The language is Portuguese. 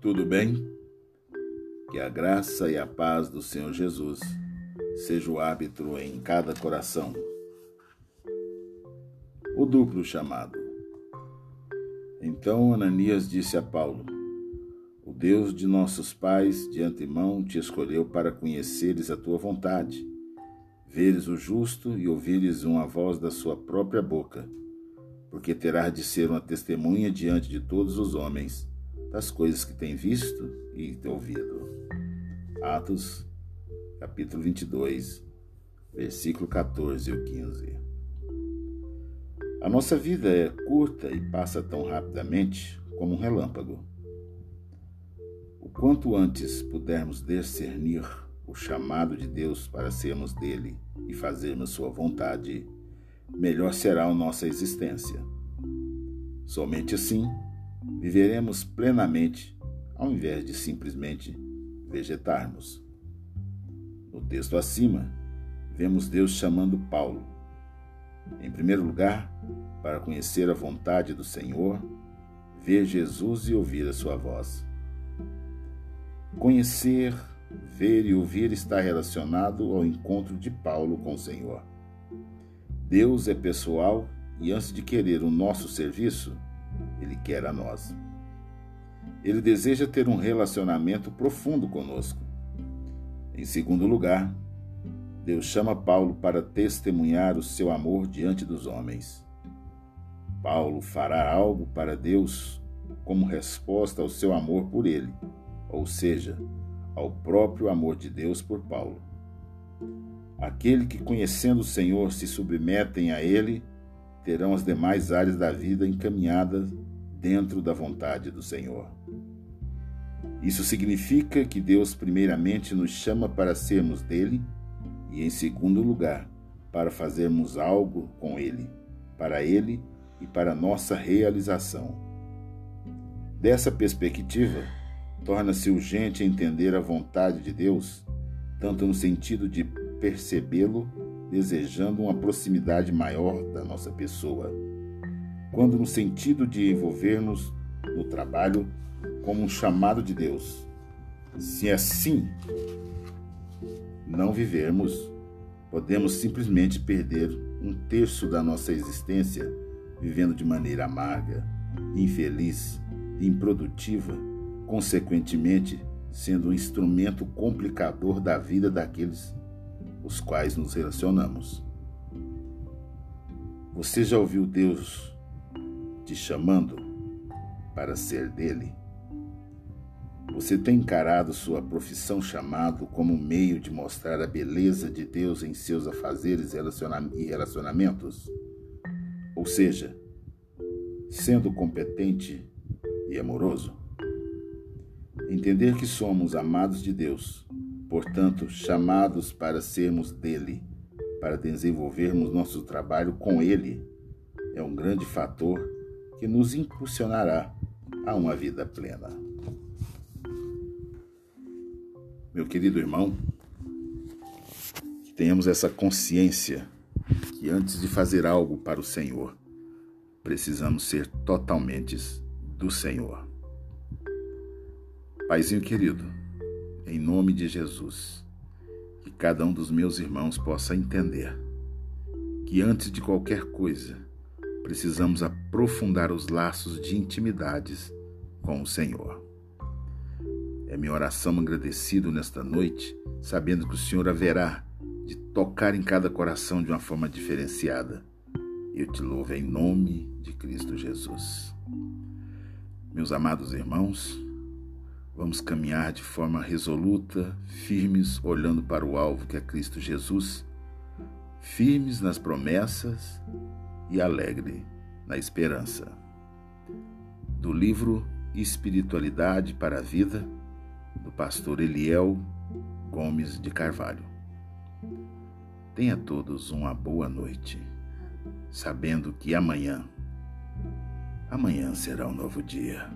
Tudo bem? Que a graça e a paz do Senhor Jesus seja o árbitro em cada coração. O duplo chamado. Então Ananias disse a Paulo: O Deus de nossos pais de antemão te escolheu para conheceres a tua vontade, veres o justo e ouvires uma voz da sua própria boca, porque terás de ser uma testemunha diante de todos os homens das coisas que tem visto e ouvido. Atos, capítulo 22, versículo 14 e 15. A nossa vida é curta e passa tão rapidamente como um relâmpago. O quanto antes pudermos discernir o chamado de Deus para sermos dele e fazermos sua vontade, melhor será a nossa existência. Somente assim viveremos plenamente ao invés de simplesmente vegetarmos. No texto acima, vemos Deus chamando Paulo, em primeiro lugar, para conhecer a vontade do Senhor, ver Jesus e ouvir a sua voz. Conhecer, ver e ouvir está relacionado ao encontro de Paulo com o Senhor. Deus é pessoal e antes de querer o nosso serviço, ele quer a nós. Ele deseja ter um relacionamento profundo conosco. Em segundo lugar, Deus chama Paulo para testemunhar o seu amor diante dos homens. Paulo fará algo para Deus como resposta ao seu amor por ele, ou seja, ao próprio amor de Deus por Paulo. Aquele que, conhecendo o Senhor, se submetem a ele, terão as demais áreas da vida encaminhadas dentro da vontade do Senhor. Isso significa que Deus, primeiramente, nos chama para sermos dele e, em segundo lugar, para fazermos algo com ele, para ele e para nossa realização. Dessa perspectiva, torna-se urgente entender a vontade de Deus, tanto no sentido de percebê-lo, desejando uma proximidade maior da nossa pessoa quando no sentido de envolver-nos no trabalho como um chamado de Deus. Se assim não vivermos, podemos simplesmente perder um terço da nossa existência vivendo de maneira amarga, infeliz, improdutiva, consequentemente sendo um instrumento complicador da vida daqueles os quais nos relacionamos. Você já ouviu Deus te chamando para ser dele? Você tem encarado sua profissão chamado como um meio de mostrar a beleza de Deus em seus afazeres e relacionamentos? Ou seja, sendo competente e amoroso? Entender que somos amados de Deus, portanto, chamados para sermos dele, para desenvolvermos nosso trabalho com ele, é um grande fator que nos impulsionará a uma vida plena. Meu querido irmão, tenhamos essa consciência que antes de fazer algo para o Senhor, precisamos ser totalmente do Senhor. Paizinho querido, em nome de Jesus, que cada um dos meus irmãos possa entender que antes de qualquer coisa, precisamos aprofundar os laços de intimidades com o Senhor. É minha oração agradecido nesta noite, sabendo que o Senhor haverá de tocar em cada coração de uma forma diferenciada. Eu te louvo em nome de Cristo Jesus. Meus amados irmãos, vamos caminhar de forma resoluta, firmes, olhando para o alvo que é Cristo Jesus, firmes nas promessas e alegre na esperança. Do livro Espiritualidade para a Vida, do pastor Eliel Gomes de Carvalho. Tenha todos uma boa noite, sabendo que amanhã, amanhã será um novo dia.